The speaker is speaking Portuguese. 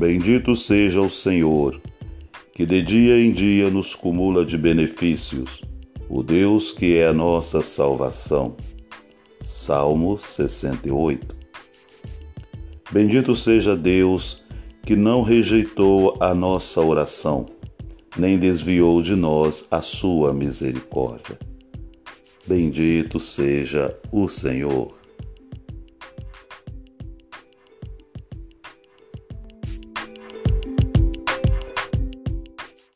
Bendito seja o Senhor, que de dia em dia nos cumula de benefícios, o Deus que é a nossa salvação. Salmo 68. Bendito seja Deus que não rejeitou a nossa oração, nem desviou de nós a sua misericórdia. Bendito seja o Senhor.